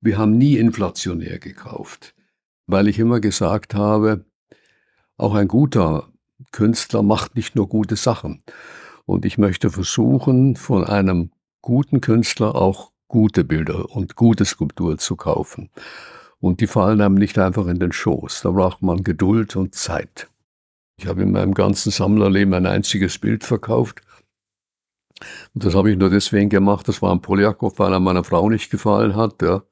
Wir haben nie inflationär gekauft, weil ich immer gesagt habe, auch ein guter Künstler macht nicht nur gute Sachen. Und ich möchte versuchen, von einem guten Künstler auch gute Bilder und gute Skulptur zu kaufen. Und die fallen einem nicht einfach in den Schoß. Da braucht man Geduld und Zeit. Ich habe in meinem ganzen Sammlerleben ein einziges Bild verkauft. Und das habe ich nur deswegen gemacht. Das war ein Poljakov, weil er meiner Frau nicht gefallen hat. Ja.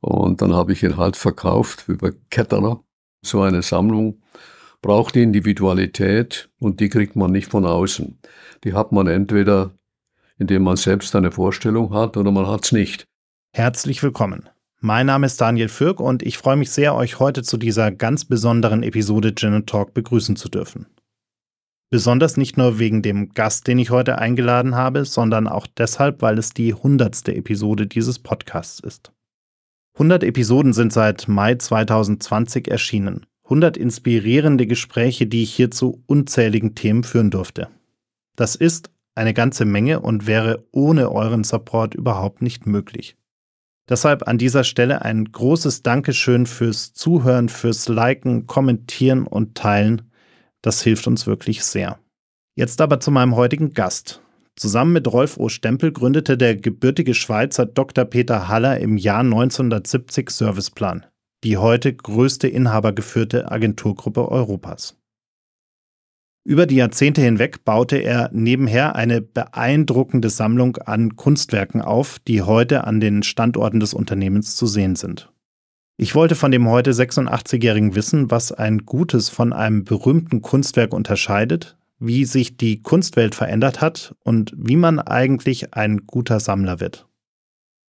Und dann habe ich ihn halt verkauft über Ketterer. So eine Sammlung braucht Individualität und die kriegt man nicht von außen. Die hat man entweder, indem man selbst eine Vorstellung hat oder man hat es nicht. Herzlich willkommen. Mein Name ist Daniel Fürk und ich freue mich sehr, euch heute zu dieser ganz besonderen Episode Gin Talk begrüßen zu dürfen. Besonders nicht nur wegen dem Gast, den ich heute eingeladen habe, sondern auch deshalb, weil es die hundertste Episode dieses Podcasts ist. 100 Episoden sind seit Mai 2020 erschienen 100 inspirierende Gespräche, die ich hier zu unzähligen Themen führen durfte. Das ist eine ganze Menge und wäre ohne euren Support überhaupt nicht möglich. Deshalb an dieser Stelle ein großes Dankeschön fürs Zuhören, fürs Liken, Kommentieren und Teilen. Das hilft uns wirklich sehr. Jetzt aber zu meinem heutigen Gast. Zusammen mit Rolf O. Stempel gründete der gebürtige Schweizer Dr. Peter Haller im Jahr 1970 Serviceplan die heute größte inhabergeführte Agenturgruppe Europas. Über die Jahrzehnte hinweg baute er nebenher eine beeindruckende Sammlung an Kunstwerken auf, die heute an den Standorten des Unternehmens zu sehen sind. Ich wollte von dem heute 86-Jährigen wissen, was ein gutes von einem berühmten Kunstwerk unterscheidet, wie sich die Kunstwelt verändert hat und wie man eigentlich ein guter Sammler wird.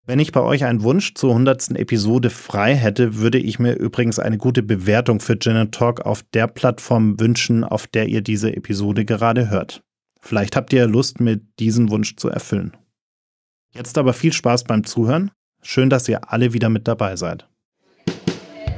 Wenn ich bei euch einen Wunsch zur 100. Episode frei hätte, würde ich mir übrigens eine gute Bewertung für Gin Talk auf der Plattform wünschen, auf der ihr diese Episode gerade hört. Vielleicht habt ihr Lust, mir diesen Wunsch zu erfüllen. Jetzt aber viel Spaß beim Zuhören. Schön, dass ihr alle wieder mit dabei seid.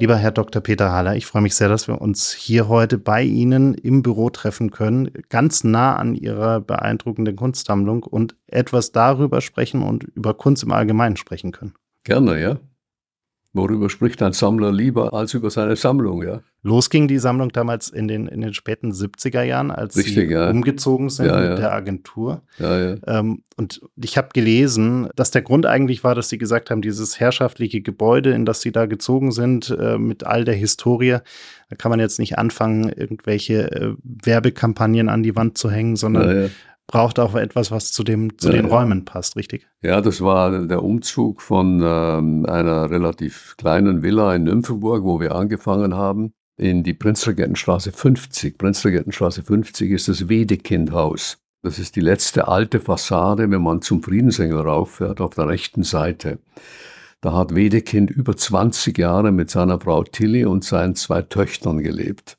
Lieber Herr Dr. Peter Haller, ich freue mich sehr, dass wir uns hier heute bei Ihnen im Büro treffen können, ganz nah an Ihrer beeindruckenden Kunstsammlung und etwas darüber sprechen und über Kunst im Allgemeinen sprechen können. Gerne, ja. Worüber spricht ein Sammler lieber als über seine Sammlung, ja? Los ging die Sammlung damals in den, in den späten 70er Jahren, als Richtig, Sie ja. umgezogen sind ja, ja. mit der Agentur. Ähm, und ich habe gelesen, dass der Grund eigentlich war, dass Sie gesagt haben, dieses herrschaftliche Gebäude, in das Sie da gezogen sind, äh, mit all der Historie, da kann man jetzt nicht anfangen, irgendwelche äh, Werbekampagnen an die Wand zu hängen, sondern braucht auch etwas, was zu, dem, zu ja, den Räumen passt, richtig? Ja, das war der Umzug von ähm, einer relativ kleinen Villa in Nymphenburg, wo wir angefangen haben, in die Prinzregentenstraße 50. Prinzregentenstraße 50 ist das Wedekindhaus. Das ist die letzte alte Fassade, wenn man zum Friedensengel rauffährt, auf der rechten Seite. Da hat Wedekind über 20 Jahre mit seiner Frau Tilly und seinen zwei Töchtern gelebt.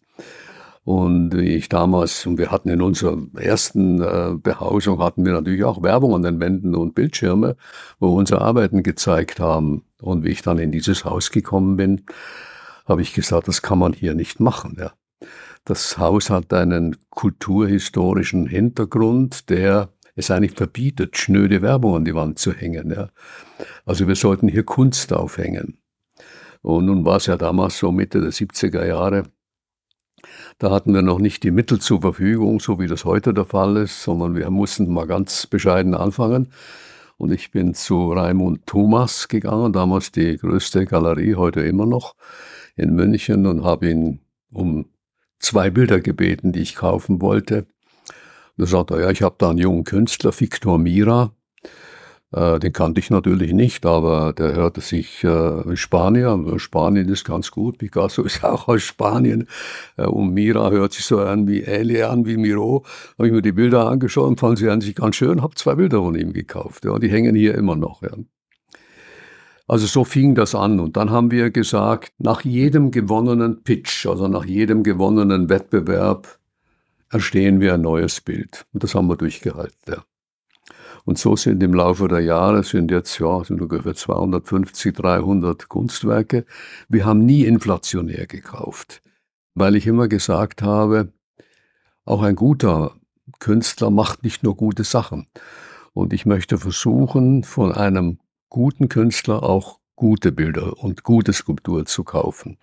Und wie ich damals, und wir hatten in unserer ersten äh, Behausung, hatten wir natürlich auch Werbung an den Wänden und Bildschirme, wo unsere Arbeiten gezeigt haben. Und wie ich dann in dieses Haus gekommen bin, habe ich gesagt, das kann man hier nicht machen. Ja. Das Haus hat einen kulturhistorischen Hintergrund, der es eigentlich verbietet, schnöde Werbung an die Wand zu hängen. Ja. Also wir sollten hier Kunst aufhängen. Und nun war es ja damals so Mitte der 70er Jahre, da hatten wir noch nicht die Mittel zur Verfügung, so wie das heute der Fall ist, sondern wir mussten mal ganz bescheiden anfangen. Und ich bin zu Raimund Thomas gegangen, damals die größte Galerie, heute immer noch, in München und habe ihn um zwei Bilder gebeten, die ich kaufen wollte. Da sagte er, ja, ich habe da einen jungen Künstler, Victor Mira, Äh, den kannte ich natürlich nicht, aber der hörte sich äh, Spanier. Spanien ist ganz gut. Picasso ist auch aus Spanien. Äh, und Mira hört sich so an wie ähnlich an wie Miro. Habe ich mir die Bilder angeschaut und fand sie an sich ganz schön. Habe zwei Bilder von ihm gekauft. Ja, die hängen hier immer noch. Ja. Also so fing das an. Und dann haben wir gesagt, nach jedem gewonnenen Pitch, also nach jedem gewonnenen Wettbewerb, erstehen wir ein neues Bild. Und das haben wir durchgehalten. Ja. Und so sind im Laufe der Jahre, sind jetzt ja, sind ungefähr 250, 300 Kunstwerke. Wir haben nie inflationär gekauft, weil ich immer gesagt habe, auch ein guter Künstler macht nicht nur gute Sachen. Und ich möchte versuchen, von einem guten Künstler auch gute Bilder und gute Skulptur zu kaufen.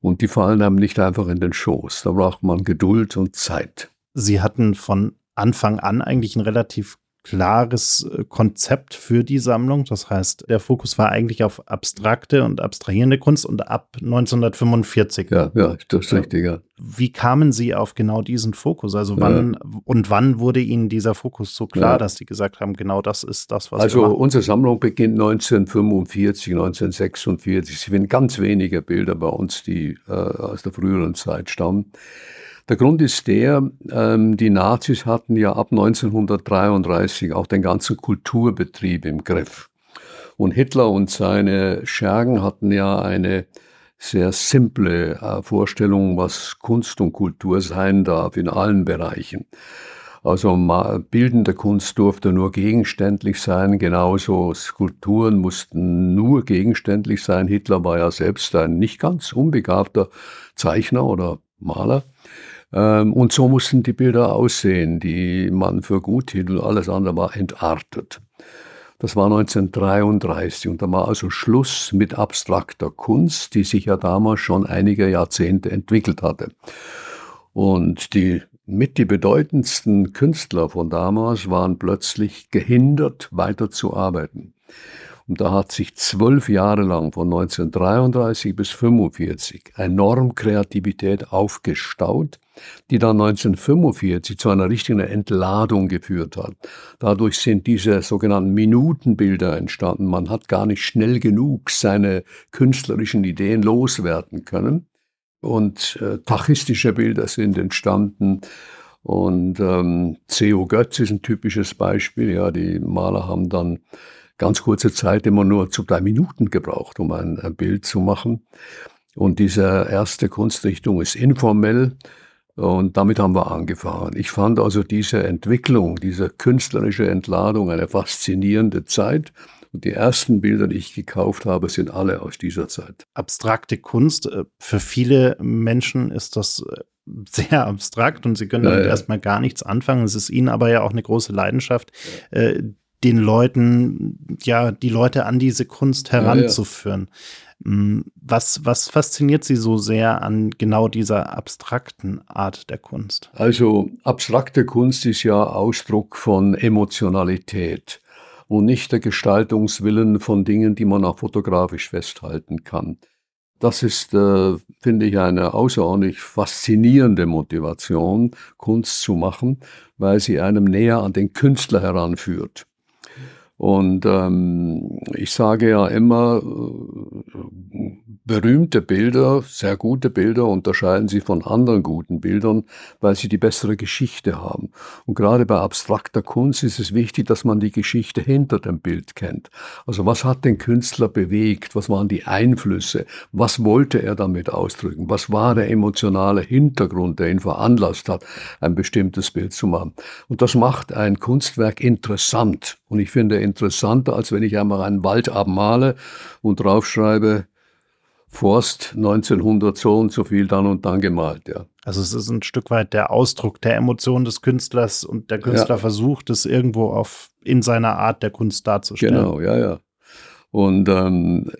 Und die fallen einem nicht einfach in den Schoß. Da braucht man Geduld und Zeit. Sie hatten von Anfang an eigentlich ein relativ klares äh, Konzept für die Sammlung. Das heißt, der Fokus war eigentlich auf abstrakte und abstrahierende Kunst und ab 1945. Ja, ja, das ist richtig, ja. Wie kamen Sie auf genau diesen Fokus? Also wann ja. und wann wurde Ihnen dieser Fokus so klar, ja. dass Sie gesagt haben, genau das ist das, was Also unsere Sammlung beginnt 1945, 1946. Sie finden ganz wenige Bilder bei uns, die äh, aus der früheren Zeit stammen. Der Grund ist der, ähm, die Nazis hatten ja ab 1933 auch den ganzen Kulturbetrieb im Griff. Und Hitler und seine Schergen hatten ja eine sehr simple äh, Vorstellung, was Kunst und Kultur sein darf in allen Bereichen. Also bildende Kunst durfte nur gegenständlich sein, genauso Skulpturen mussten nur gegenständlich sein. Hitler war ja selbst ein nicht ganz unbegabter Zeichner oder Maler. Ähm, und so mussten die Bilder aussehen, die man für gut hielt alles andere war entartet. Das war 1933 und da war also Schluss mit abstrakter Kunst, die sich ja damals schon einige Jahrzehnte entwickelt hatte. Und die mit die bedeutendsten Künstler von damals waren plötzlich gehindert, weiterzuarbeiten. Und da hat sich zwölf Jahre lang, von 1933 bis 1945, enorm Kreativität aufgestaut, die dann 1945 zu einer richtigen Entladung geführt hat. Dadurch sind diese sogenannten Minutenbilder entstanden. Man hat gar nicht schnell genug seine künstlerischen Ideen loswerden können. Und äh, tachistische Bilder sind entstanden. Und ähm, C.O. Götz ist ein typisches Beispiel. Ja, die Maler haben dann ganz kurze Zeit immer nur zu drei Minuten gebraucht, um ein, ein Bild zu machen. Und diese erste Kunstrichtung ist informell. Und damit haben wir angefangen. Ich fand also diese Entwicklung, diese künstlerische Entladung eine faszinierende Zeit. Und die ersten Bilder, die ich gekauft habe, sind alle aus dieser Zeit. Abstrakte Kunst, äh, für viele Menschen ist das äh, sehr abstrakt und sie können damit ja, ja. erstmal gar nichts anfangen. Es ist ihnen aber ja auch eine große Leidenschaft, ja. Den Leuten, ja, die Leute an diese Kunst heranzuführen. Ja, ja. Mm, was, was fasziniert Sie so sehr an genau dieser abstrakten Art der Kunst? Also abstrakte Kunst ist ja Ausdruck von Emotionalität und nicht der Gestaltungswillen von Dingen, die man auch fotografisch festhalten kann. Das ist, äh, finde ich, eine außerordentlich faszinierende Motivation, Kunst zu machen, weil sie einem näher an den Künstler heranführt. Und ähm, ich sage ja immer, äh, berühmte Bilder, sehr gute Bilder unterscheiden sich von anderen guten Bildern, weil sie die bessere Geschichte haben. Und gerade bei abstrakter Kunst ist es wichtig, dass man die Geschichte hinter dem Bild kennt. Also was hat den Künstler bewegt? Was waren die Einflüsse? Was wollte er damit ausdrücken? Was war der emotionale Hintergrund, der ihn veranlasst hat, ein bestimmtes Bild zu machen? Und das macht ein Kunstwerk interessant. Und ich finde interessanter, als wenn ich einmal einen Wald abmale und draufschreibe, Forst 1900 so und so viel dann und dann gemalt, ja. Also es ist ein Stück weit der Ausdruck der Emotion des Künstlers und der Künstler ja. versucht es irgendwo auf in seiner Art der Kunst darzustellen. Genau, ja, ja. Und, ähm,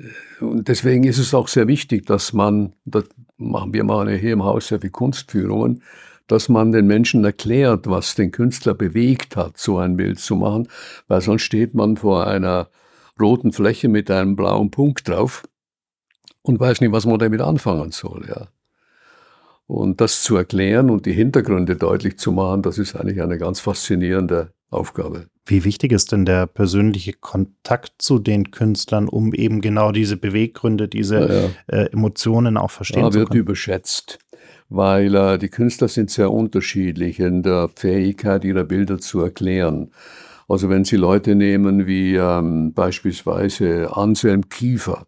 und deswegen ist es auch sehr wichtig, dass man, das machen wir machen ja hier im Haus sehr viel Kunstführungen, dass man den Menschen erklärt, was den Künstler bewegt hat, so ein Bild zu machen, weil sonst steht man vor einer roten Fläche mit einem blauen Punkt drauf und weiß nicht, was man damit anfangen soll. Ja. Und das zu erklären und die Hintergründe deutlich zu machen, das ist eigentlich eine ganz faszinierende Aufgabe. Wie wichtig ist denn der persönliche Kontakt zu den Künstlern, um eben genau diese Beweggründe, diese ja, ja. Äh, Emotionen auch verstehen ja, zu können? wird überschätzt, weil äh, die Künstler sind sehr unterschiedlich in der Fähigkeit, ihre Bilder zu erklären. Also wenn Sie Leute nehmen wie ähm, beispielsweise Anselm Kiefer,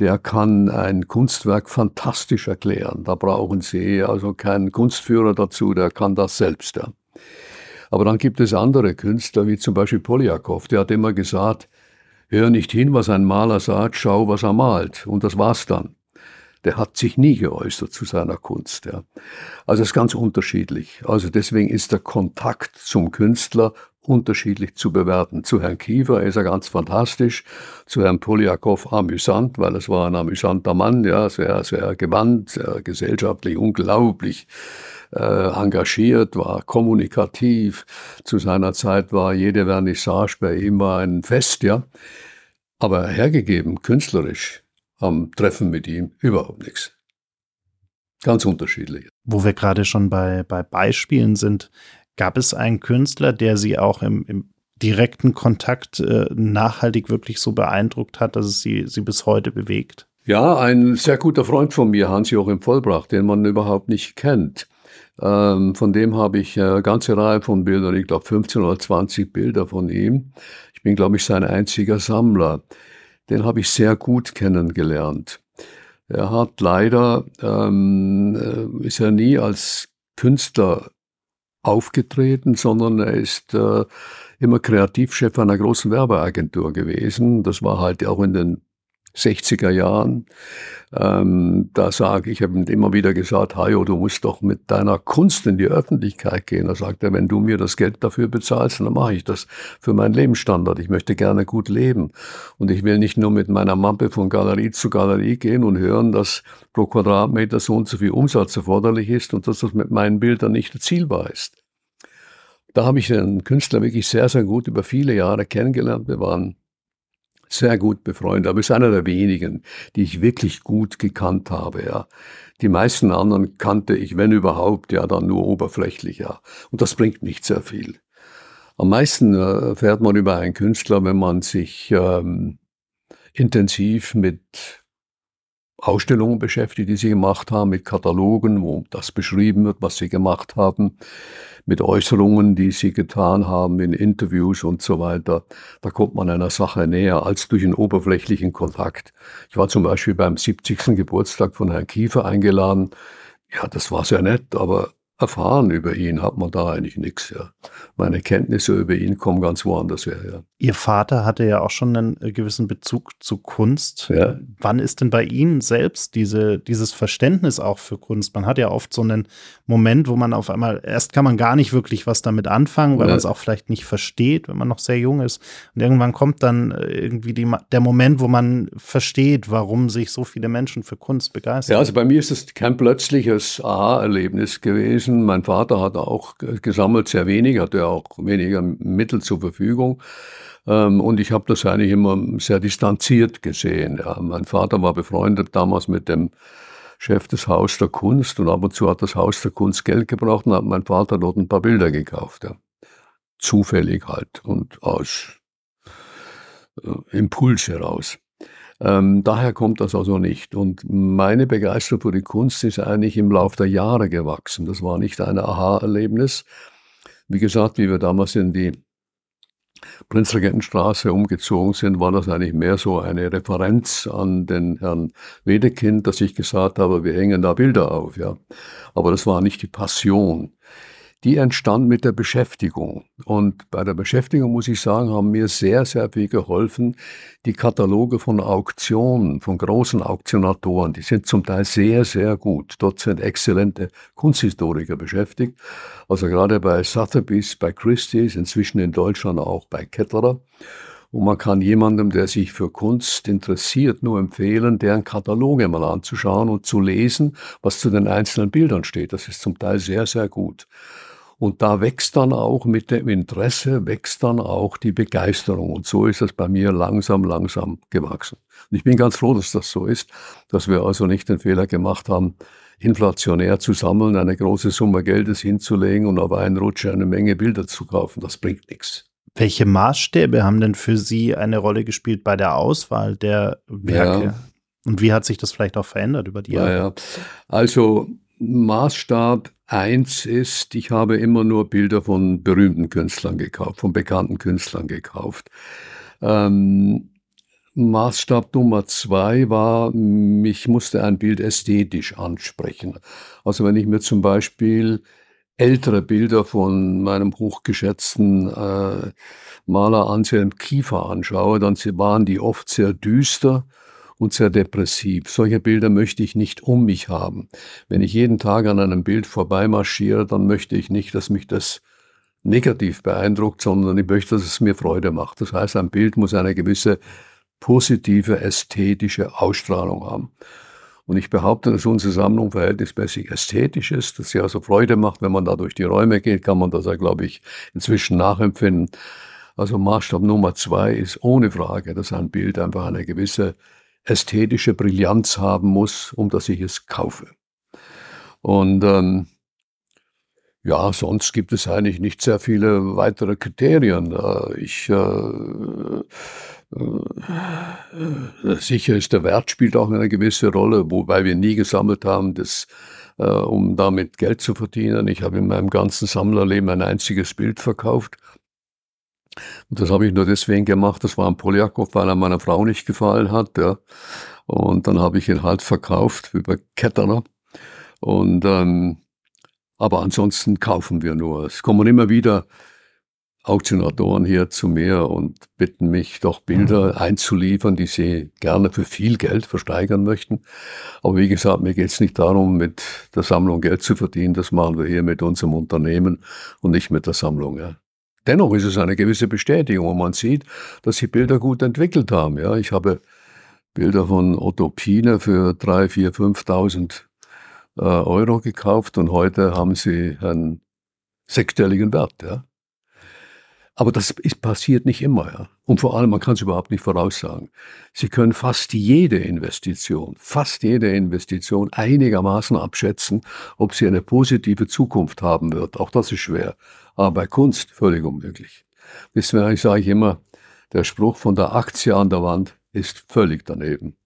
der kann ein Kunstwerk fantastisch erklären. Da brauchen Sie also keinen Kunstführer dazu, der kann das selbst. Ja. Aber dann gibt es andere Künstler, wie zum Beispiel Poljakov, der hat immer gesagt, hör nicht hin, was ein Maler sagt, schau, was er malt. Und das war's dann. Der hat sich nie geäußert zu seiner Kunst. Ja. Also es ist ganz unterschiedlich. Also deswegen ist der Kontakt zum Künstler unterschiedlich zu bewerten. Zu Herrn Kiefer ist er ganz fantastisch, zu Herrn Poljakov amüsant, weil es war ein amüsanter Mann, ja, sehr, sehr gewandt, sehr gesellschaftlich unglaublich äh, engagiert, war kommunikativ. Zu seiner Zeit war jede Vernissage bei ihm war ein Fest, ja. Aber hergegeben, künstlerisch, am Treffen mit ihm überhaupt nichts. Ganz unterschiedlich. Wo wir gerade schon bei, bei Beispielen sind, gab es einen Künstler, der Sie auch im, im direkten Kontakt äh, nachhaltig wirklich so beeindruckt hat, dass es Sie, Sie bis heute bewegt? Ja, ein sehr guter Freund von mir, Hans-Joachim Vollbracht, den man überhaupt nicht kennt. Ähm, von dem habe ich eine ganze Reihe von Bildern, ich glaube 15 oder 20 Bilder von ihm. Ich bin, glaube ich, sein einziger Sammler. Den habe ich sehr gut kennengelernt. Er hat leider, ähm, äh, ist er nie als Künstler aufgetreten, sondern er ist äh, immer Kreativchef einer großen Werbeagentur gewesen. Das war halt auch in den 60er Jahren. Ähm, da sage ich, habe ihm immer wieder gesagt, Hajo, du musst doch mit deiner Kunst in die Öffentlichkeit gehen. Da sagt er, wenn du mir das Geld dafür bezahlst, dann mache ich das für meinen Lebensstandard. Ich möchte gerne gut leben. Und ich will nicht nur mit meiner Mappe von Galerie zu Galerie gehen und hören, dass pro Quadratmeter so und so viel Umsatz erforderlich ist und dass das mit meinen Bildern nicht erzielbar ist. Da habe ich den Künstler wirklich sehr, sehr gut über viele Jahre kennengelernt. Wir waren sehr gut befreundet, aber ist einer der wenigen, die ich wirklich gut gekannt habe, ja. Die meisten anderen kannte ich, wenn überhaupt, ja, dann nur oberflächlich, ja. Und das bringt nicht sehr viel. Am meisten äh, fährt man über einen Künstler, wenn man sich ähm, intensiv mit Ausstellungen beschäftigt, die sie gemacht haben, mit Katalogen, wo das beschrieben wird, was sie gemacht haben, mit Äußerungen, die sie getan haben in Interviews und so weiter. Da kommt man einer Sache näher als durch einen oberflächlichen Kontakt. Ich war zum Beispiel beim 70. Geburtstag von Herrn Kiefer eingeladen. Ja, das war sehr nett, aber erfahren über ihn hat man da eigentlich nichts. Ja. Meine Kenntnisse über ihn kommen ganz woanders her. Ja. Ihr Vater hatte ja auch schon einen äh, gewissen Bezug zu Kunst. Ja. Wann ist denn bei Ihnen selbst diese, dieses Verständnis auch für Kunst? Man hat ja oft so einen Moment, wo man auf einmal, erst kann man gar nicht wirklich was damit anfangen, weil man es auch vielleicht nicht versteht, wenn man noch sehr jung ist. Und irgendwann kommt dann äh, irgendwie die, der Moment, wo man versteht, warum sich so viele Menschen für Kunst begeistern. Ja, also bei mir ist es kein plötzliches Aha-Erlebnis gewesen gewesen. Mein Vater hat auch gesammelt, sehr wenig, hatte auch weniger Mittel zur Verfügung. Ähm, und ich habe das eigentlich immer sehr distanziert gesehen. Ja. Mein Vater war befreundet damals mit dem Chef des Haus der Kunst und ab und zu hat das Haus der Kunst Geld gebraucht und hat mein Vater dort ein paar Bilder gekauft. Ja. Zufällig halt und aus äh, Impuls heraus. Ähm, daher kommt das also nicht. Und meine Begeisterung für die Kunst ist eigentlich im Laufe der Jahre gewachsen. Das war nicht ein Aha-Erlebnis. Wie gesagt, wie wir damals in die Prinzregentenstraße umgezogen sind, war das eigentlich mehr so eine Referenz an den Herrn Wedekind, dass ich gesagt habe, wir hängen da Bilder auf, ja. Aber das war nicht die Passion die entstand mit der Beschäftigung. Und bei der Beschäftigung, muss ich sagen, haben mir sehr, sehr viel geholfen. Die Kataloge von Auktionen, von großen Auktionatoren, die sind zum Teil sehr, sehr gut. Dort sind exzellente Kunsthistoriker beschäftigt. Also gerade bei Sotheby's, bei Christie's, inzwischen in Deutschland auch bei Ketterer. Und man kann jemandem, der sich für Kunst interessiert, nur empfehlen, deren Kataloge mal anzuschauen und zu lesen, was zu den einzelnen Bildern steht. Das ist zum Teil sehr, sehr gut. Und da wächst dann auch mit dem Interesse, wächst dann auch die Begeisterung. Und so ist es bei mir langsam, langsam gewachsen. Und ich bin ganz froh, dass das so ist, dass wir also nicht den Fehler gemacht haben, inflationär zu sammeln, eine große Summe Geldes hinzulegen und auf einen Rutsch eine Menge Bilder zu kaufen. Das bringt nichts. Welche Maßstäbe haben denn für Sie eine Rolle gespielt bei der Auswahl der Werke? Ja. Und wie hat sich das vielleicht auch verändert über die Jahre? Ja, ja. Also Maßstab eins ist, ich habe immer nur Bilder von berühmten Künstlern gekauft, von bekannten Künstlern gekauft. Ähm, Maßstab Nummer zwei war, mich musste ein Bild ästhetisch ansprechen. Also wenn ich mir zum Beispiel ältere Bilder von meinem hochgeschätzten äh, Maler Anselm Kiefer anschaue, dann waren die oft sehr düster und sehr depressiv. Solche Bilder möchte ich nicht um mich haben. Wenn ich jeden Tag an einem Bild vorbeimarschiere, dann möchte ich nicht, dass mich das negativ beeindruckt, sondern ich möchte, dass es mir Freude macht. Das heißt, ein Bild muss eine gewisse positive ästhetische Ausstrahlung haben. Und ich behaupte, dass unsere Sammlung verhältnismäßig ästhetisch ist, dass sie also Freude macht, wenn man da durch die Räume geht, kann man das ja, glaube ich, inzwischen nachempfinden. Also Maßstab Nummer zwei ist ohne Frage, dass ein Bild einfach eine gewisse ästhetische Brillanz haben muss, um dass ich es kaufe. Und ähm, ja, sonst gibt es eigentlich nicht sehr viele weitere Kriterien. Äh, ich äh, äh, sicher ist der Wert spielt auch eine gewisse Rolle, wobei wir nie gesammelt haben, das, äh, um damit Geld zu verdienen. Ich habe in meinem ganzen Sammlerleben ein einziges Bild verkauft. Und das habe ich nur deswegen gemacht. Das war ein Poljakov, weil er meiner Frau nicht gefallen hat. Ja. Und dann habe ich ihn halt verkauft über Ketterer. Und ähm, aber ansonsten kaufen wir nur. Es kommen immer wieder Auktionatoren hier zu mir und bitten mich doch Bilder mhm. einzuliefern, die sie gerne für viel Geld versteigern möchten. Aber wie gesagt, mir geht es nicht darum, mit der Sammlung Geld zu verdienen. Das machen wir hier mit unserem Unternehmen und nicht mit der Sammlung. Ja. Dennoch ist es eine gewisse Bestätigung und man sieht, dass sie Bilder gut entwickelt haben. Ja, ich habe Bilder von Otto Pine für 3, 4, 5.000 äh, Euro gekauft und heute haben sie einen sechsstelligen Wert. Ja. Aber das ist, passiert nicht immer. Ja. Und vor allem, man kann es überhaupt nicht voraussagen. Sie können fast jede Investition, fast jede Investition einigermaßen abschätzen, ob sie eine positive Zukunft haben wird. Auch das ist schwer. Aber bei Kunst völlig unmöglich. Deswegen sage ich immer, der Spruch von der Aktie an der Wand ist völlig daneben.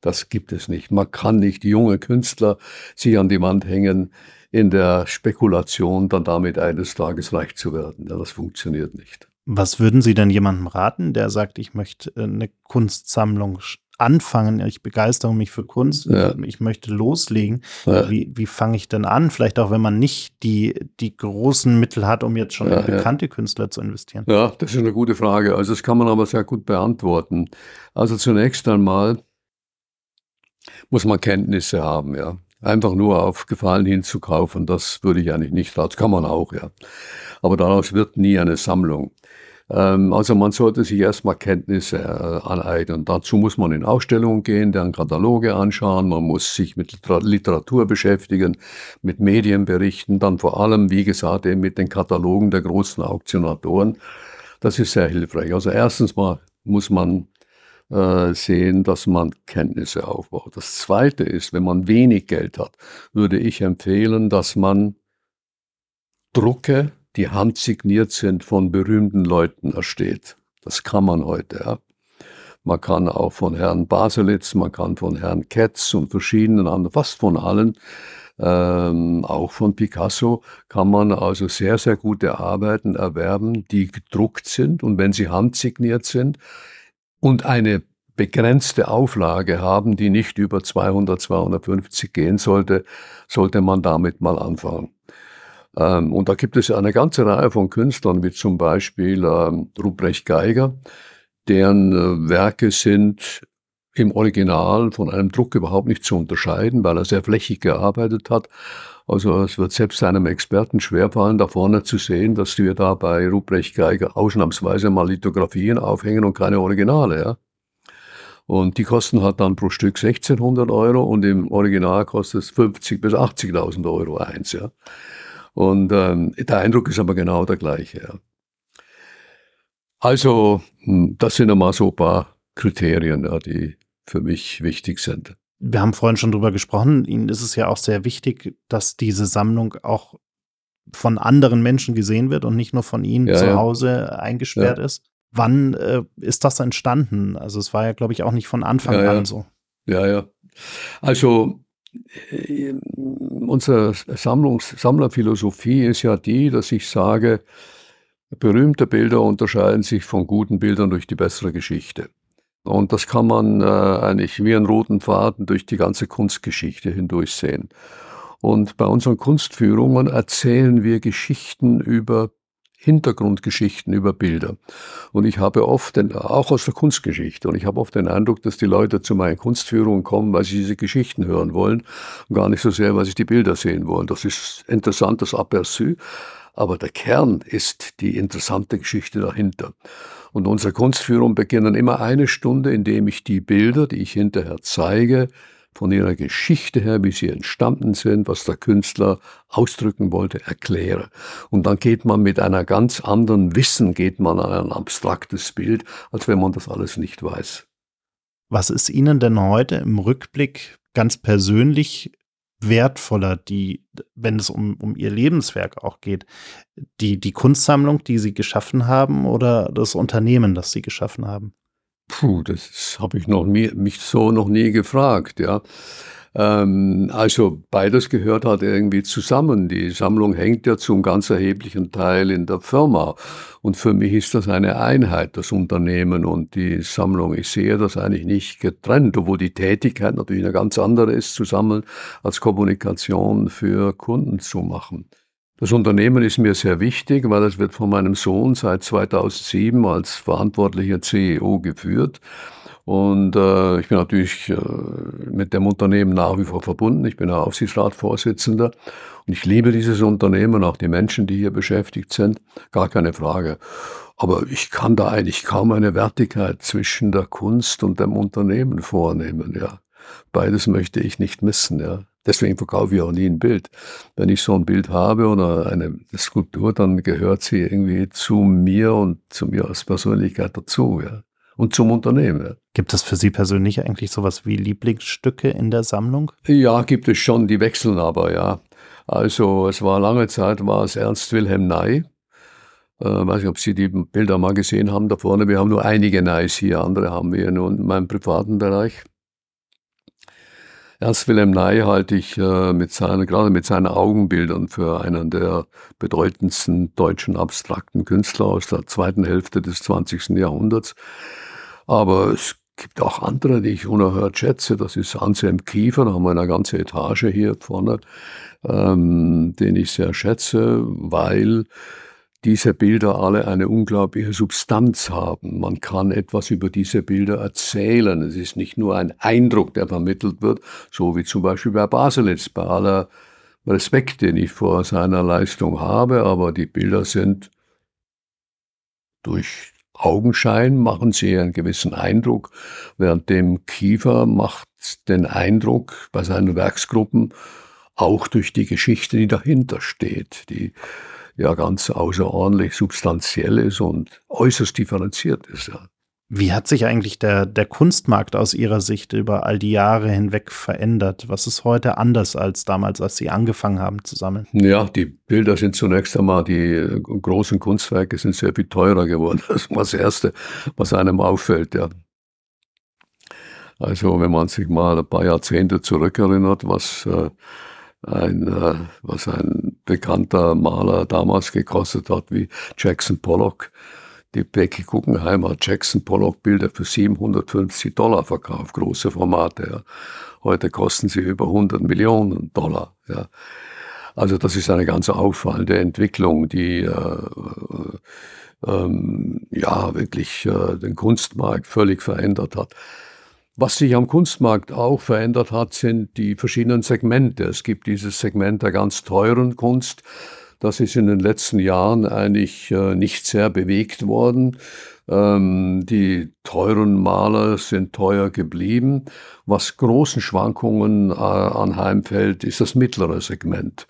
Das gibt es nicht. Man kann nicht junge Künstler sich an die Wand hängen, in der Spekulation, dann damit eines Tages reich zu werden. Ja, das funktioniert nicht. Was würden Sie denn jemandem raten, der sagt, ich möchte äh, eine Kunstsammlung anfangen, ich begeistere mich für Kunst, ja. ich möchte loslegen. Ja. Wie, wie fange ich denn an? Vielleicht auch, wenn man nicht die, die großen Mittel hat, um jetzt schon in bekannte Künstler zu investieren. Ja, das ist eine gute Frage. Also das kann man aber sehr gut beantworten. Also zunächst einmal muss man Kenntnisse haben, ja einfach nur auf Gefallen hin zu kaufen, das würde ich eigentlich nicht. Das kann man auch, ja. Aber daraus wird nie eine Sammlung. Ähm, also man sollte sich erstmal Kenntnisse äh, aneignen. Dazu muss man in Ausstellungen gehen, deren Kataloge anschauen, man muss sich mit Literatur beschäftigen, mit Medienberichten, dann vor allem, wie gesagt, eben mit den Katalogen der großen Auktionatoren. Das ist sehr hilfreich. Also erstens mal muss man äh, sehen, dass man Kenntnisse aufbaut. Das Zweite ist, wenn man wenig Geld hat, würde ich empfehlen, dass man Drucke, die handsigniert sind, von berühmten Leuten ersteht. Das kann man heute. Ja. Man kann auch von Herrn Baselitz, man kann von Herrn Ketz und verschiedenen anderen, fast von allen, ähm, auch von Picasso, kann man also sehr, sehr gute Arbeiten erwerben, die gedruckt sind und wenn sie handsigniert sind, und eine begrenzte Auflage haben, die nicht über 200, 250 gehen sollte, sollte man damit mal anfangen. Ähm, und da gibt es eine ganze Reihe von Künstlern, wie zum Beispiel ähm, Ruprecht Geiger, deren äh, Werke sind im Original von einem Druck überhaupt nicht zu unterscheiden, weil er sehr flächig gearbeitet hat. Also es wird selbst einem Experten schwerfallen, da vorne zu sehen, dass wir da bei Ruprecht Geiger ausnahmsweise mal Lithografien aufhängen und keine Originale. Ja? Und die kosten halt dann pro Stück 1600 Euro und im Original kostet es 50.000 bis 80.000 Euro eins. Ja? Und ähm, der Eindruck ist aber genau der gleiche. Ja? Also, hm, das sind einmal so ein paar Kriterien, ja, die für mich wichtig sind wir haben vorhin schon drüber gesprochen, Ihnen ist es ja auch sehr wichtig, dass diese Sammlung auch von anderen Menschen gesehen wird und nicht nur von ihnen ja, zu ja. Hause eingesperrt ist. Wann äh, ist das entstanden? Also es war ja, glaube ich, auch nicht von Anfang an so. Ja, ja. Also äh, unsere Sammlungs Sammlerphilosophie ist ja die, dass ich sage, berühmte Bilder unterscheiden sich von guten Bildern durch die bessere Geschichte. Und das kann man äh, eigentlich wie einen roten Faden durch die ganze Kunstgeschichte hindurch sehen. Und bei unseren Kunstführungen erzählen wir Geschichten über Hintergrundgeschichten über Bilder. Und ich habe oft, auch aus der Kunstgeschichte, und ich habe oft den Eindruck, dass die Leute zu meinen Kunstführungen kommen, weil sie diese Geschichten hören wollen und gar nicht so sehr, weil sie die Bilder sehen wollen. Das ist interessantes Aperçu, aber der Kern ist die interessante Geschichte dahinter. Und unsere Kunstführungen beginnen immer eine Stunde, indem ich die Bilder, die ich hinterher zeige, von ihrer Geschichte her, wie sie entstanden sind, was der Künstler ausdrücken wollte, erkläre. Und dann geht man mit einer ganz anderen Wissen, geht man an ein abstraktes Bild, als wenn man das alles nicht weiß. Was ist Ihnen denn heute im Rückblick ganz persönlich wertvoller, die, wenn es um, um Ihr Lebenswerk auch geht, die, die Kunstsammlung, die Sie geschaffen haben oder das Unternehmen, das Sie geschaffen haben? Puh, das habe ich noch nie, mich so noch nie gefragt, ja. Ähm, also beides gehört halt irgendwie zusammen. Die Sammlung hängt ja zum ganz erheblichen Teil in der Firma. Und für mich ist das eine Einheit, das Unternehmen und die Sammlung. Ich sehe das eigentlich nicht getrennt, obwohl die Tätigkeit natürlich eine ganz andere ist, zusammen als Kommunikation für Kunden zu machen. Das Unternehmen ist mir sehr wichtig, weil es wird von meinem Sohn seit 2007 als verantwortlicher CEO geführt. Und äh, ich bin natürlich äh, mit dem Unternehmen nach wie vor verbunden. Ich bin der Aufsichtsratsvorsitzender und ich liebe dieses Unternehmen, auch die Menschen, die hier beschäftigt sind, gar keine Frage. Aber ich kann da eigentlich kaum eine Wertigkeit zwischen der Kunst und dem Unternehmen vornehmen. Ja, beides möchte ich nicht missen. Ja. Deswegen verkaufe ich auch nie ein Bild. Wenn ich so ein Bild habe oder eine Skulptur, dann gehört sie irgendwie zu mir und zu mir als Persönlichkeit dazu, ja. Und zum Unternehmen. Ja. Gibt es für Sie persönlich eigentlich sowas wie Lieblingsstücke in der Sammlung? Ja, gibt es schon, die wechseln aber, ja. Also es war lange Zeit, war es Ernst Wilhelm Ney. Äh, weiß nicht, ob Sie die Bilder mal gesehen haben da vorne. Wir haben nur einige Neys hier, andere haben wir nur in meinem privaten Bereich. Ernst Wilhelm Ney halte ich äh, mit seinen, gerade mit seinen Augenbildern für einen der bedeutendsten deutschen abstrakten Künstler aus der zweiten Hälfte des 20. Jahrhunderts. Aber es gibt auch andere, die ich unerhört schätze. Das ist Anselm Kiefer, da haben wir eine ganze Etage hier vorne, ähm, den ich sehr schätze, weil diese Bilder alle eine unglaubliche Substanz haben. Man kann etwas über diese Bilder erzählen. Es ist nicht nur ein Eindruck, der vermittelt wird, so wie zum Beispiel bei Baselitz, bei aller Respekt, den ich vor seiner Leistung habe, aber die Bilder sind durch Augenschein machen sie einen gewissen Eindruck, während dem Kiefer macht den Eindruck bei seinen Werksgruppen auch durch die Geschichte, die dahinter steht, die ja ganz außerordentlich substanziell ist und äußerst differenziert ist. Ja. Wie hat sich eigentlich der, der Kunstmarkt aus Ihrer Sicht über all die Jahre hinweg verändert? Was ist heute anders als damals, als Sie angefangen haben zu sammeln? Ja, die Bilder sind zunächst einmal, die großen Kunstwerke sind sehr viel teurer geworden. Das ist das Erste, was einem auffällt. Ja. Also wenn man sich mal ein paar Jahrzehnte zurückerinnert, was äh, ein, äh, was ein bekannter Maler damals gekostet hat, wie Jackson Pollock. Die Becky Guggenheim hat Jackson Pollock Bilder für 750 Dollar verkauft, große Formate. Ja. Heute kosten sie über 100 Millionen Dollar. Ja. Also das ist eine ganz auffallende Entwicklung, die äh, ähm, ja wirklich äh, den Kunstmarkt völlig verändert hat. Was sich am Kunstmarkt auch verändert hat, sind die verschiedenen Segmente. Es gibt dieses Segment der ganz teuren Kunst. Das ist in den letzten Jahren eigentlich äh, nicht sehr bewegt worden. Ähm, die teuren Maler sind teuer geblieben. Was großen Schwankungen äh, anheimfällt, ist das mittlere Segment.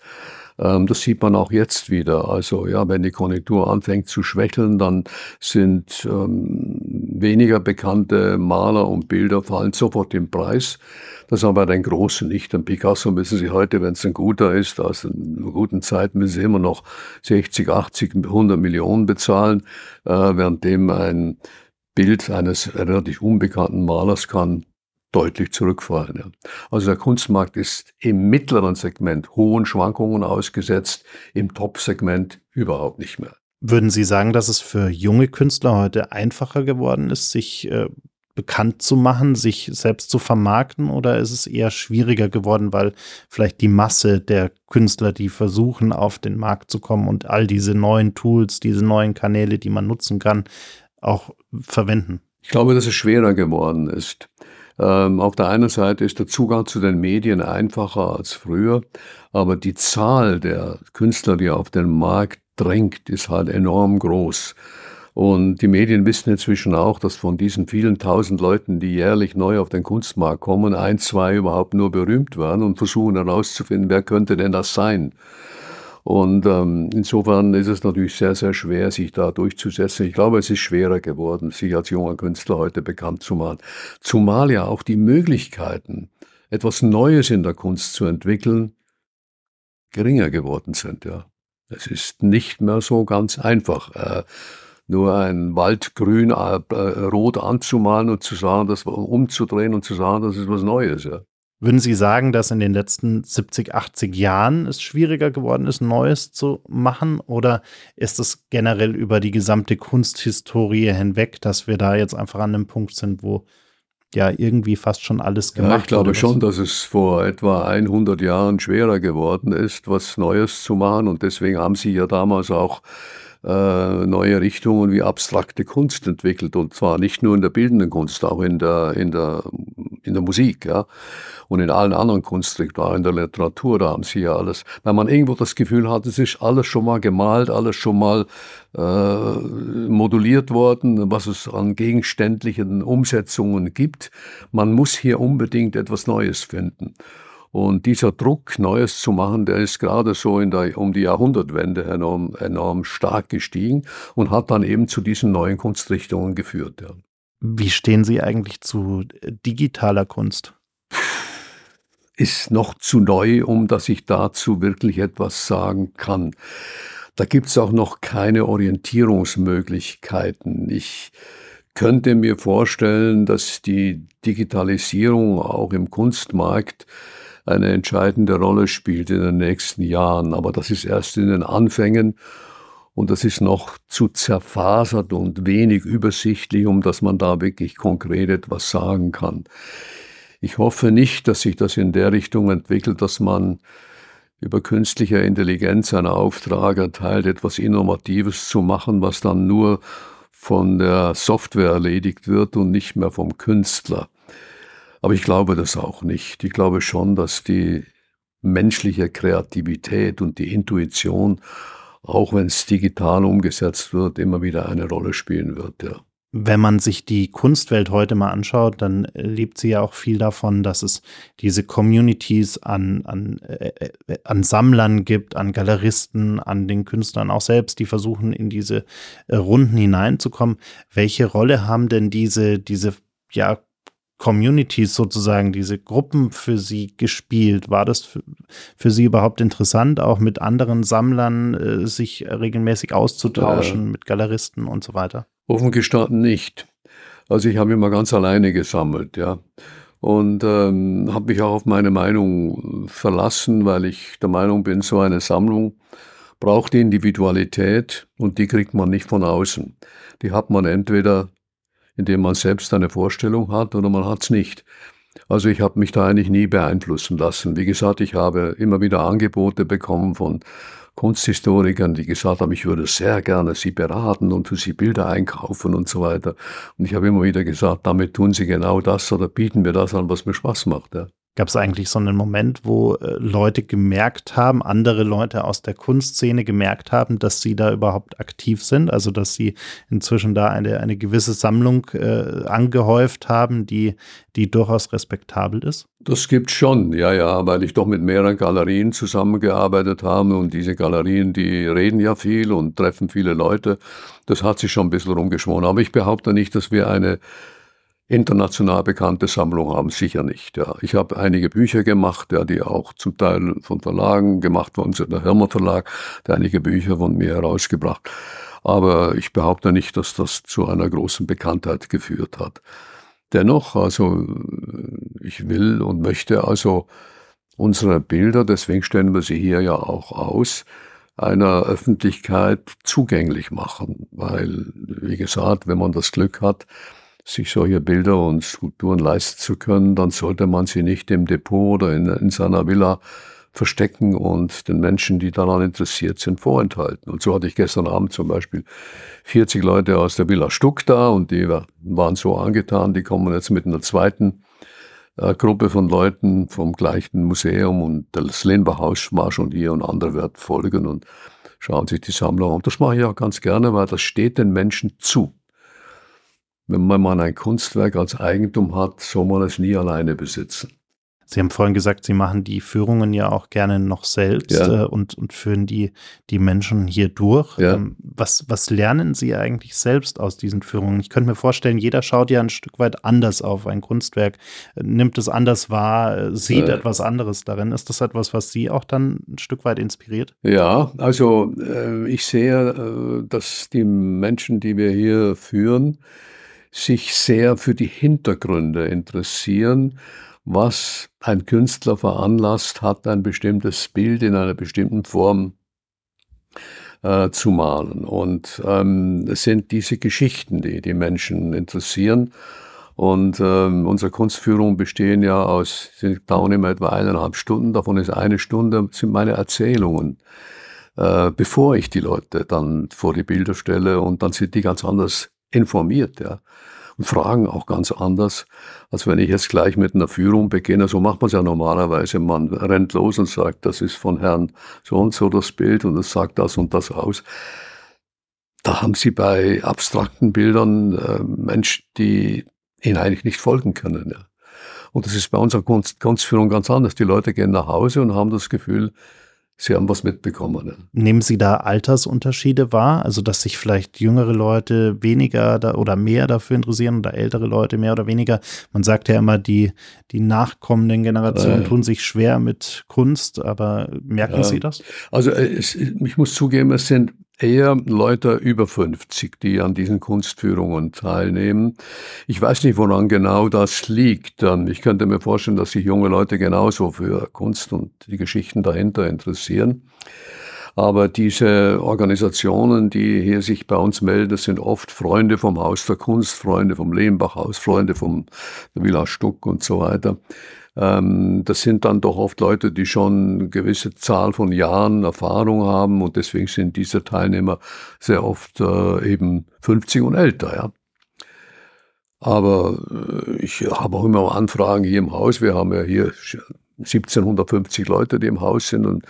Ähm, das sieht man auch jetzt wieder. Also ja, wenn die Konjunktur anfängt zu schwächeln, dann sind ähm, weniger bekannte Maler und Bilder fallen sofort im Preis. Das aber bei den Großen nicht. Ein Picasso müssen Sie heute, wenn es ein guter ist, aus einer guten Zeit müssen Sie immer noch 60, 80, 100 Millionen bezahlen, äh, währenddem ein Bild eines relativ unbekannten Malers kann deutlich zurückfallen. Ja. Also der Kunstmarkt ist im mittleren Segment hohen Schwankungen ausgesetzt, im Top-Segment überhaupt nicht mehr. Würden Sie sagen, dass es für junge Künstler heute einfacher geworden ist, sich äh, bekannt zu machen, sich selbst zu vermarkten, oder ist es eher schwieriger geworden, weil vielleicht die Masse der Künstler, die versuchen, auf den Markt zu kommen und all diese neuen Tools, diese neuen Kanäle, die man nutzen kann, auch verwenden? Ich glaube, dass es schwerer geworden ist. Ähm, auf der einen Seite ist der Zugang zu den Medien einfacher als früher, aber die Zahl der Künstler, die auf den Markt drängt, ist halt enorm groß. Und die Medien wissen inzwischen auch, dass von diesen vielen tausend Leuten, die jährlich neu auf den Kunstmarkt kommen, ein, zwei überhaupt nur berühmt werden und versuchen herauszufinden, wer könnte denn das sein. Und ähm, insofern ist es natürlich sehr, sehr schwer, sich da durchzusetzen. Ich glaube, es ist schwerer geworden, sich als junger Künstler heute bekannt zu machen. Zumal ja auch die Möglichkeiten, etwas Neues in der Kunst zu entwickeln, geringer geworden sind. Ja. Es ist nicht mehr so ganz einfach. Äh, nur ein Waldgrün äh, rot anzumalen und zu sagen, das umzudrehen und zu sagen, das ist was Neues. Würden Sie sagen, dass in den letzten 70, 80 Jahren es schwieriger geworden ist, Neues zu machen? Oder ist es generell über die gesamte Kunsthistorie hinweg, dass wir da jetzt einfach an einem Punkt sind, wo ja irgendwie fast schon alles gemacht ja, Ich glaube schon, dass es vor etwa 100 Jahren schwerer geworden ist, was Neues zu machen. Und deswegen haben Sie ja damals auch äh, neue Richtungen wie abstrakte Kunst entwickelt und zwar nicht nur in der bildenden Kunst, auch in der, in der, in der Musik, ja. Und in allen anderen Kunstrichtungen, in der Literatur, da haben sie ja alles. Weil man irgendwo das Gefühl hat, es ist alles schon mal gemalt, alles schon mal äh, moduliert worden, was es an gegenständlichen Umsetzungen gibt. Man muss hier unbedingt etwas Neues finden. Und dieser Druck, Neues zu machen, der ist gerade so in der, um die Jahrhundertwende enorm, enorm stark gestiegen und hat dann eben zu diesen neuen Kunstrichtungen geführt. Ja. Wie stehen Sie eigentlich zu digitaler Kunst? Ist noch zu neu, um dass ich dazu wirklich etwas sagen kann. Da gibt es auch noch keine Orientierungsmöglichkeiten. Ich könnte mir vorstellen, dass die Digitalisierung auch im Kunstmarkt eine entscheidende Rolle spielt in den nächsten Jahren. Aber das ist erst in den Anfängen und das ist noch zu zerfasert und wenig übersichtlich, um dass man da wirklich konkret etwas sagen kann. Ich hoffe nicht, dass sich das in der Richtung entwickelt, dass man über künstliche Intelligenz einen Auftrag erteilt, etwas Innovatives zu machen, was dann nur von der Software erledigt wird und nicht mehr vom Künstler. Aber ich glaube das auch nicht. Ich glaube schon, dass die menschliche Kreativität und die Intuition, auch wenn es digital umgesetzt wird, immer wieder eine Rolle spielen wird. Ja. Wenn man sich die Kunstwelt heute mal anschaut, dann lebt sie ja auch viel davon, dass es diese Communities an, an, äh, äh an Sammlern gibt, an Galeristen, an den Künstlern auch selbst, die versuchen, in diese äh, Runden hineinzukommen. Welche Rolle haben denn diese, diese ja, Communities sozusagen, diese Gruppen für Sie gespielt? War das für, für Sie überhaupt interessant, auch mit anderen Sammlern äh, sich regelmäßig auszutauschen, äh, mit Galeristen und so weiter? Offen gestanden nicht. Also ich habe immer ganz alleine gesammelt, ja. Und ähm, habe mich auch auf meine Meinung verlassen, weil ich der Meinung bin, so eine Sammlung braucht Individualität und die kriegt man nicht von außen. Die hat man entweder indem man selbst eine Vorstellung hat oder man hat es nicht. Also ich habe mich da eigentlich nie beeinflussen lassen. Wie gesagt, ich habe immer wieder Angebote bekommen von Kunsthistorikern, die gesagt haben, ich würde sehr gerne sie beraten und für sie Bilder einkaufen und so weiter. Und ich habe immer wieder gesagt, damit tun sie genau das oder bieten mir das an, was mir Spaß macht. Ja. Gab es eigentlich so einen Moment, wo äh, Leute gemerkt haben, andere Leute aus der Kunstszene gemerkt haben, dass sie da überhaupt aktiv sind? Also, dass sie inzwischen da eine, eine gewisse Sammlung äh, angehäuft haben, die, die durchaus respektabel ist? Das gibt schon, ja, ja, weil ich doch mit mehreren Galerien zusammengearbeitet habe und diese Galerien, die reden ja viel und treffen viele Leute. Das hat sich schon ein bisschen rumgeschworen. Aber ich behaupte nicht, dass wir eine international bekannte Sammlung haben, sicher nicht. Ja. Ich habe einige Bücher gemacht, ja, die auch zum Teil von Verlagen gemacht worden sind. Der Hirmer Verlag hat einige Bücher von mir herausgebracht. Aber ich behaupte nicht, dass das zu einer großen Bekanntheit geführt hat. Dennoch, also ich will und möchte also unsere Bilder, deswegen stellen wir sie hier ja auch aus, einer Öffentlichkeit zugänglich machen. Weil, wie gesagt, wenn man das Glück hat, sich solche Bilder und Skulpturen leisten zu können, dann sollte man sie nicht im Depot oder in, in seiner Villa verstecken und den Menschen, die daran interessiert sind, vorenthalten. Und so hatte ich gestern Abend zum Beispiel 40 Leute aus der Villa Stuck da und die waren so angetan, die kommen jetzt mit einer zweiten äh, Gruppe von Leuten vom gleichen Museum und das Lehnbachhaus war schon hier und andere werden folgen und schauen sich die Sammlung an. Das mache ich auch ganz gerne, weil das steht den Menschen zu. Wenn man ein Kunstwerk als Eigentum hat, soll man es nie alleine besitzen. Sie haben vorhin gesagt, Sie machen die Führungen ja auch gerne noch selbst ja. äh, und, und führen die, die Menschen hier durch. Ja. Ähm, was, was lernen Sie eigentlich selbst aus diesen Führungen? Ich könnte mir vorstellen, jeder schaut ja ein Stück weit anders auf ein Kunstwerk, nimmt es anders wahr, äh, sieht äh. etwas anderes darin. Ist das etwas, was Sie auch dann ein Stück weit inspiriert? Ja, also äh, ich sehe, dass die Menschen, die wir hier führen, sich sehr für die Hintergründe interessieren, was ein Künstler veranlasst hat, ein bestimmtes Bild in einer bestimmten Form äh, zu malen. Und ähm, es sind diese Geschichten, die die Menschen interessieren. Und ähm, unsere Kunstführungen bestehen ja aus, sie dauern immer etwa eineinhalb Stunden, davon ist eine Stunde, sind meine Erzählungen, äh, bevor ich die Leute dann vor die Bilder stelle und dann sind die ganz anders informiert, ja. Und fragen auch ganz anders, als wenn ich jetzt gleich mit einer Führung beginne. So macht man es ja normalerweise. Man rennt los und sagt, das ist von Herrn so und so das Bild und es sagt das und das aus. Da haben Sie bei abstrakten Bildern äh, Menschen, die Ihnen eigentlich nicht folgen können. Ja. Und das ist bei unserer Kunst, Kunstführung ganz anders. Die Leute gehen nach Hause und haben das Gefühl, Sie haben was mitbekommen. Nehmen Sie da Altersunterschiede wahr? Also, dass sich vielleicht jüngere Leute weniger da oder mehr dafür interessieren oder ältere Leute mehr oder weniger? Man sagt ja immer, die, die nachkommenden Generationen äh, tun sich schwer mit Kunst, aber merken äh, Sie das? Also, es, ich muss zugeben, es sind eher Leute über 50, die an diesen Kunstführungen teilnehmen. Ich weiß nicht, woran genau das liegt. Ähm, ich könnte mir vorstellen, dass sich junge Leute genauso für Kunst und die Geschichten dahinter interessieren. Aber diese Organisationen, die hier sich bei uns melden, sind oft Freunde vom Haus der Kunst, Freunde vom Lehmbachhaus, Freunde vom Villa Stuck und so weiter. Ähm, das sind dann doch oft Leute, die schon eine gewisse Zahl von Jahren Erfahrung haben und deswegen sind diese Teilnehmer sehr oft äh, eben 50 und älter. Ja. Aber äh, ich habe auch immer Anfragen hier im Haus. Wir haben ja hier 1750 Leute, die im Haus sind und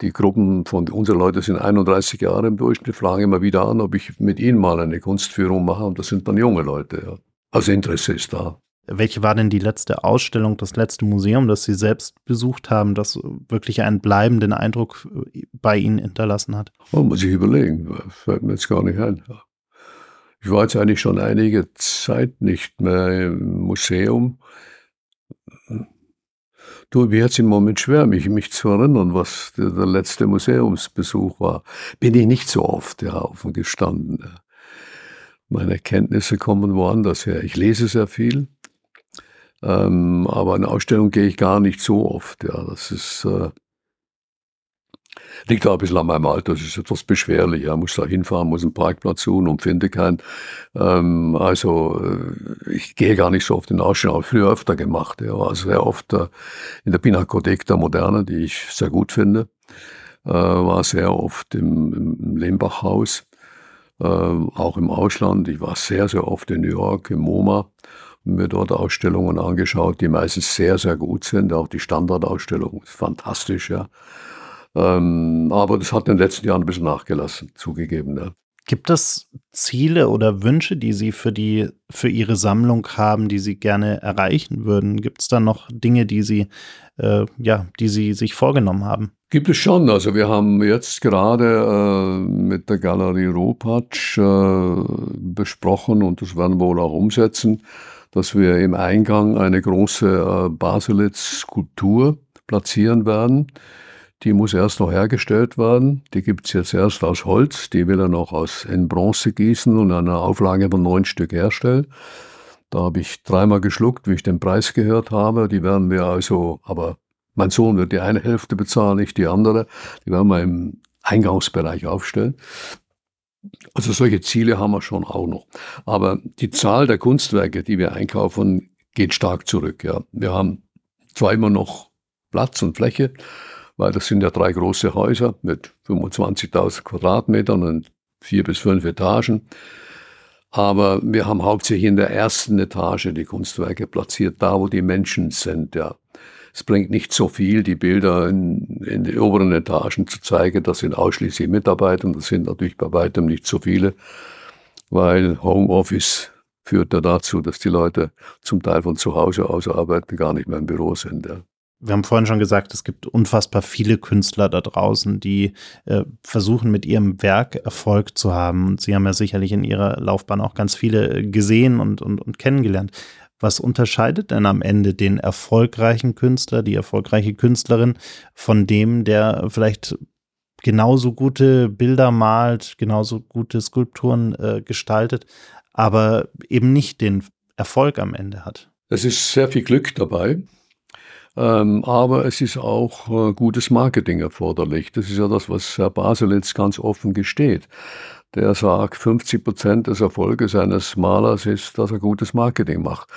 die Gruppen von unseren Leuten sind 31 Jahre im Durchschnitt, fragen immer wieder an, ob ich mit ihnen mal eine Kunstführung mache und das sind dann junge Leute. Ja. Also Interesse ist da. Welche war denn die letzte Ausstellung, das letzte Museum, das Sie selbst besucht haben, das wirklich einen bleibenden Eindruck äh, bei Ihnen hinterlassen hat? Oh, muss ich überlegen, fällt mir jetzt gar nicht ein. Ich war jetzt eigentlich schon einige Zeit nicht mehr im Museum. Du, mir jetzt im Moment schwer, mich, mich zu erinnern, was der, der, letzte Museumsbesuch war. Bin ich nicht so oft ja, offen gestanden. Meine Kenntnisse kommen woanders her. Ich lese sehr viel. Ähm, aber in Ausstellung gehe ich gar nicht so oft. Ja, das ist, äh, liegt auch ein bisschen an meinem Alter. Das ist etwas beschwerlich. Ja, muss da hinfahren, muss einen Parkplatz suchen und finde keinen. Ähm, also, äh, ich gehe gar nicht so oft in Ausstellung. Habe früher öfter gemacht. Ja, war sehr oft äh, in der Pinakothek der Moderne, die ich sehr gut finde. Äh, war sehr oft im, im Lehmbachhaus, äh, auch im Ausland. Ich war sehr, sehr oft in New York, im MoMA mir dort Ausstellungen angeschaut, die meistens sehr, sehr gut sind. Auch die Standardausstellung ist fantastisch, ja. Ähm, aber das hat in den letzten Jahren ein bisschen nachgelassen, zugegeben. Ja. Gibt es Ziele oder Wünsche, die Sie für die, für Ihre Sammlung haben, die Sie gerne erreichen würden? Gibt es da noch Dinge, die Sie, äh, ja, die Sie sich vorgenommen haben? Gibt es schon. Also wir haben jetzt gerade äh, mit der Galerie Ropatsch äh, besprochen und das werden wir wohl auch umsetzen, dass wir im Eingang eine große äh, Baselitz-Skulptur platzieren werden die muss erst noch hergestellt werden. Die gibt's jetzt erst aus Holz. Die will er noch aus, in Bronze gießen und eine Auflage von neun Stück herstellen. Da habe ich dreimal geschluckt, wie ich den Preis gehört habe. Die werden wir also, aber mein Sohn wird die eine Hälfte bezahlen, nicht die andere. Die werden wir im Eingangsbereich aufstellen. Also solche Ziele haben wir schon auch noch. Aber die Zahl der Kunstwerke, die wir einkaufen, geht stark zurück. Ja. Wir haben zwar immer noch Platz und Fläche, weil das sind ja drei große Häuser mit 25.000 Quadratmetern und vier bis fünf Etagen. Aber wir haben hauptsächlich in der ersten Etage die Kunstwerke platziert, da wo die Menschen sind, ja. Es bringt nicht so viel, die Bilder in, in die oberen Etagen zu zeigen. Das sind ausschließlich Mitarbeiter und das sind natürlich bei weitem nicht so viele, weil Homeoffice führt ja dazu, dass die Leute zum Teil von zu Hause aus arbeiten, gar nicht mehr im Büro sind. Ja wir haben vorhin schon gesagt, es gibt unfassbar viele Künstler da draußen, die äh, versuchen, mit ihrem Werk Erfolg zu haben. Und Sie haben ja sicherlich in Ihrer Laufbahn auch ganz viele gesehen und, und, und kennengelernt. Was unterscheidet denn am Ende den erfolgreichen Künstler, die erfolgreiche Künstlerin von dem, der vielleicht genauso gute Bilder malt, genauso gute Skulpturen äh, gestaltet, aber eben nicht den Erfolg am Ende hat? Es ist sehr viel Glück dabei. Ähm, aber es ist auch äh, gutes Marketing erforderlich. Das ist ja das, was Herr Baselitz ganz offen gesteht. Der sagt, 50 Prozent des Erfolges eines Malers ist, dass er gutes Marketing macht.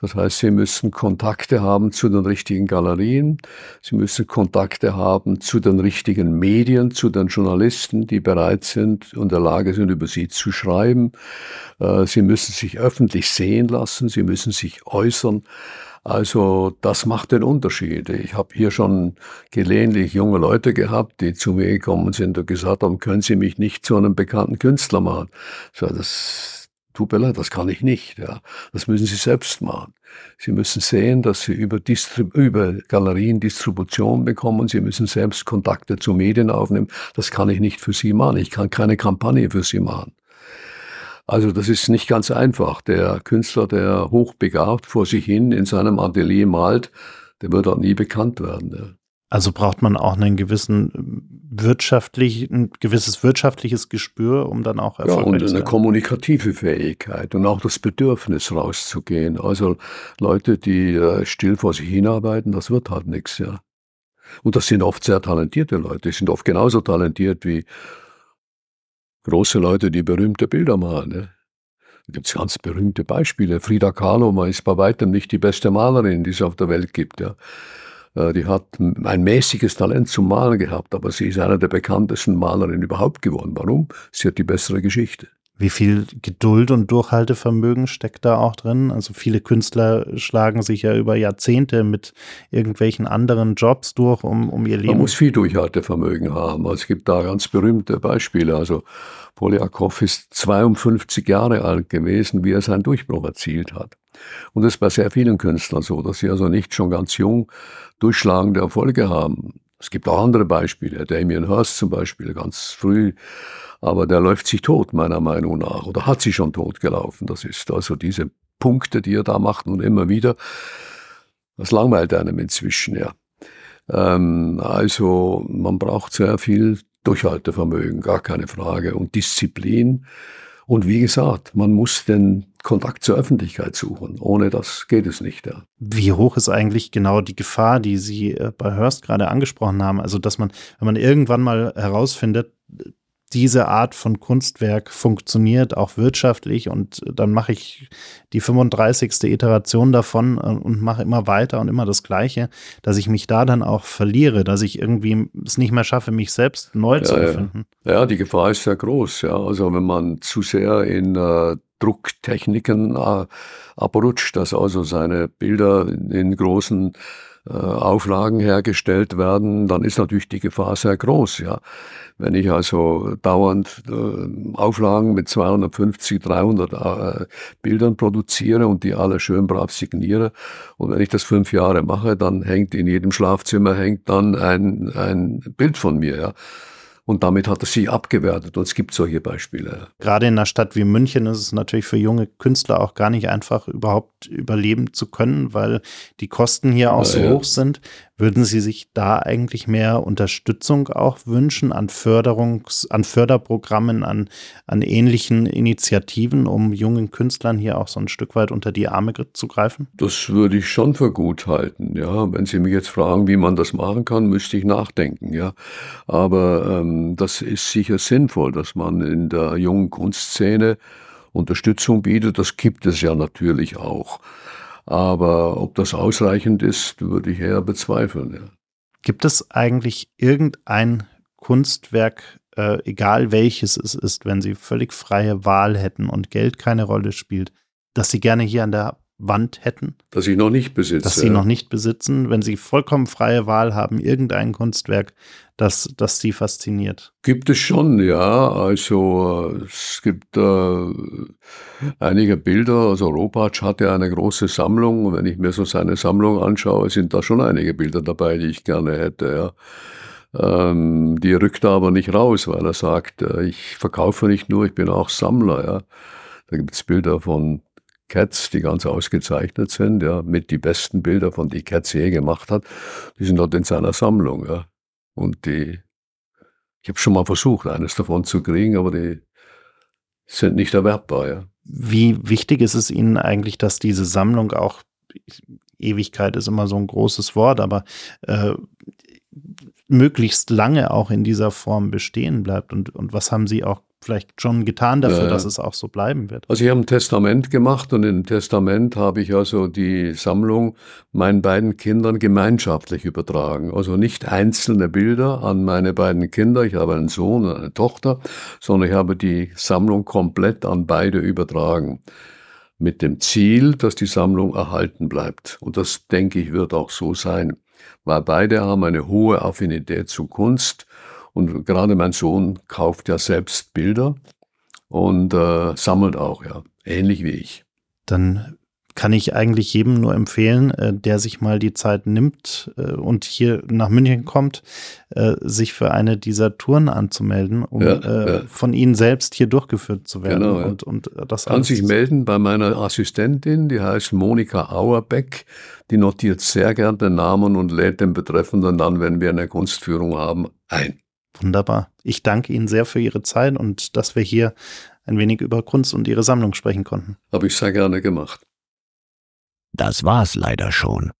Das heißt, Sie müssen Kontakte haben zu den richtigen Galerien. Sie müssen Kontakte haben zu den richtigen Medien, zu den Journalisten, die bereit sind und in der Lage sind, über Sie zu schreiben. Äh, Sie müssen sich öffentlich sehen lassen. Sie müssen sich äußern. Also das macht den Unterschied. Ich habe hier schon gelegentlich junge Leute gehabt, die zu mir gekommen sind und gesagt haben, können Sie mich nicht zu einem bekannten Künstler machen? So, das tut mir leid, das kann ich nicht. Ja. Das müssen Sie selbst machen. Sie müssen sehen, dass Sie über, Distrib über Galerien Distribution bekommen. Sie müssen selbst Kontakte zu Medien aufnehmen. Das kann ich nicht für Sie machen. Ich kann keine Kampagne für Sie machen. Also das ist nicht ganz einfach. Der Künstler, der hochbegabt vor sich hin in seinem Atelier malt, der wird auch nie bekannt werden. Also braucht man auch einen gewissen wirtschaftlich, ein gewisses wirtschaftliches Gespür, um dann auch erfolgreich ja, und zu sein. eine kommunikative Fähigkeit und auch das Bedürfnis rauszugehen. Also Leute, die äh, still vor sich hinarbeiten, das wird halt nichts, ja. Und das sind oft sehr talentierte Leute, die sind oft genauso talentiert wie große Leute, die berühmte Bilder malen. Ne? Da gibt es ganz berühmte Beispiele. Frida Kahlo ist bei weitem nicht die beste Malerin, die es auf der Welt gibt. Ja. Äh, die hat ein mäßiges Talent zum Malen gehabt, aber sie ist eine der bekanntesten Malerinnen überhaupt geworden. Warum? Sie hat die bessere Geschichte. Wie viel Geduld und Durchhaltevermögen steckt da auch drin? Also viele Künstler schlagen sich ja über Jahrzehnte mit irgendwelchen anderen Jobs durch, um, um ihr Leben. Man muss viel Durchhaltevermögen haben. Also es gibt da ganz berühmte Beispiele. Also Polyakov ist 52 Jahre alt gewesen, wie er seinen Durchbruch erzielt hat. Und das ist bei sehr vielen Künstlern so, dass sie also nicht schon ganz jung durchschlagende Erfolge haben. Es gibt auch andere Beispiele. Damien Hirst zum Beispiel, ganz früh aber der läuft sich tot, meiner Meinung nach, oder hat sich schon tot gelaufen. Das ist also diese Punkte, die er da macht und immer wieder. Das langweilt einem inzwischen, ja. Ähm, also man braucht sehr viel Durchhaltevermögen, gar keine Frage, und Disziplin. Und wie gesagt, man muss den Kontakt zur Öffentlichkeit suchen. Ohne das geht es nicht. Ja. Wie hoch ist eigentlich genau die Gefahr, die Sie äh, bei Hörst gerade angesprochen haben? Also, dass man, wenn man irgendwann mal herausfindet, diese Art von Kunstwerk funktioniert, auch wirtschaftlich. Und dann mache ich die 35. Iteration davon äh, und mache immer weiter und immer das Gleiche, dass ich mich da dann auch verliere, dass ich irgendwie es nicht mehr schaffe, mich selbst neu ja, zu erfinden. Ja. ja. die Gefahr ist sehr groß. Ja. Also wenn man zu sehr in äh, Drucktechniken äh, abrutscht, dass also seine Bilder in großen äh, Auflagen hergestellt werden, dann ist natürlich die Gefahr sehr groß. Ja, wenn ich also dauernd äh, Auflagen mit 250, 300 äh, Bildern produziere und die alle schön brav signiere und wenn ich das fünf Jahre mache, dann hängt in jedem Schlafzimmer hängt dann ein ein Bild von mir. Ja, und damit hat er sie abgewertet. Und es gibt solche Beispiele. Gerade in einer Stadt wie München ist es natürlich für junge Künstler auch gar nicht einfach, überhaupt überleben zu können, weil die Kosten hier auch so ja. hoch sind. Würden Sie sich da eigentlich mehr Unterstützung auch wünschen an Förderungs-, an Förderprogrammen, an, an ähnlichen Initiativen, um jungen Künstlern hier auch so ein Stück weit unter die Arme zu greifen? Das würde ich schon für gut halten, ja. Wenn Sie mich jetzt fragen, wie man das machen kann, müsste ich nachdenken, ja. Aber ähm, das ist sicher sinnvoll, dass man in der jungen Kunstszene Unterstützung bietet. Das gibt es ja natürlich auch. Aber ob das ausreichend ist, würde ich eher bezweifeln. Ja. Gibt es eigentlich irgendein Kunstwerk, äh, egal welches es ist, wenn Sie völlig freie Wahl hätten und Geld keine Rolle spielt, das Sie gerne hier an der Wand hätten? Das ich noch nicht besitze. Das Sie noch nicht besitzen, wenn Sie vollkommen freie Wahl haben, irgendein Kunstwerk, das, das Sie fasziniert? Gibt es schon, ja. Also es gibt äh, einige Bilder. Also Robert hatte eine große Sammlung. Und wenn ich mir so seine Sammlung anschaue, sind da schon einige Bilder dabei, die ich gerne hätte, ja. Ähm, die rückt er aber nicht raus, weil er sagt, äh, ich verkaufe nicht nur, ich bin auch Sammler, ja. Da gibt es Bilder von Cats, die ganz ausgezeichnet sind, ja, mit die besten Bilder von die Cats je gemacht hat, die sind dort in seiner Sammlung, ja. Und die, ich habe schon mal versucht, eines davon zu kriegen, aber die sind nicht erwerbbar, ja. Wie wichtig ist es Ihnen eigentlich, dass diese Sammlung auch, Ewigkeit ist immer so ein großes Wort, aber äh, möglichst lange auch in dieser Form bestehen bleibt? Und, und was haben Sie auch vielleicht schon getan dafür, ja, dass es auch so bleiben wird? Also ich habe ein Testament gemacht und im Testament habe ich also die Sammlung meinen beiden Kindern gemeinschaftlich übertragen. Also nicht einzelne Bilder an meine beiden Kinder, ich habe einen Sohn und eine Tochter, sondern ich habe die Sammlung komplett an beide übertragen. Mit dem Ziel, dass die Sammlung erhalten bleibt. Und das, denke ich, wird auch so sein. Weil beide haben eine hohe Affinität zu Kunst und gerade mein Sohn kauft ja selbst Bilder und äh, sammelt auch, ja, ähnlich wie ich. Dann kann ich eigentlich jedem nur empfehlen, äh, der sich mal die Zeit nimmt äh, und hier nach München kommt, äh, sich für eine dieser Touren anzumelden, um ja, ja. von Ihnen selbst hier durchgeführt zu werden. Genau, ja. und, und das Kann sich melden bei meiner Assistentin, die heißt Monika Auerbeck. Die notiert sehr gern den Namen und lädt den Betreffenden dann, wenn wir eine Kunstführung haben, ein. Wunderbar. Ich danke Ihnen sehr für Ihre Zeit und dass wir hier ein wenig über Kunst und Ihre Sammlung sprechen konnten. Habe ich sehr gerne gemacht. Das war's leider schon.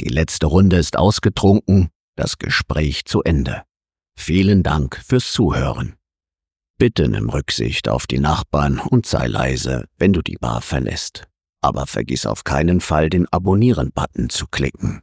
Die letzte Runde ist ausgetrunken, das Gespräch zu Ende. Vielen Dank fürs Zuhören. Bitte nimm Rücksicht auf die Nachbarn und sei leise, wenn du die Bar verlässt. Aber vergiss auf keinen Fall den Abonnieren-Button zu klicken.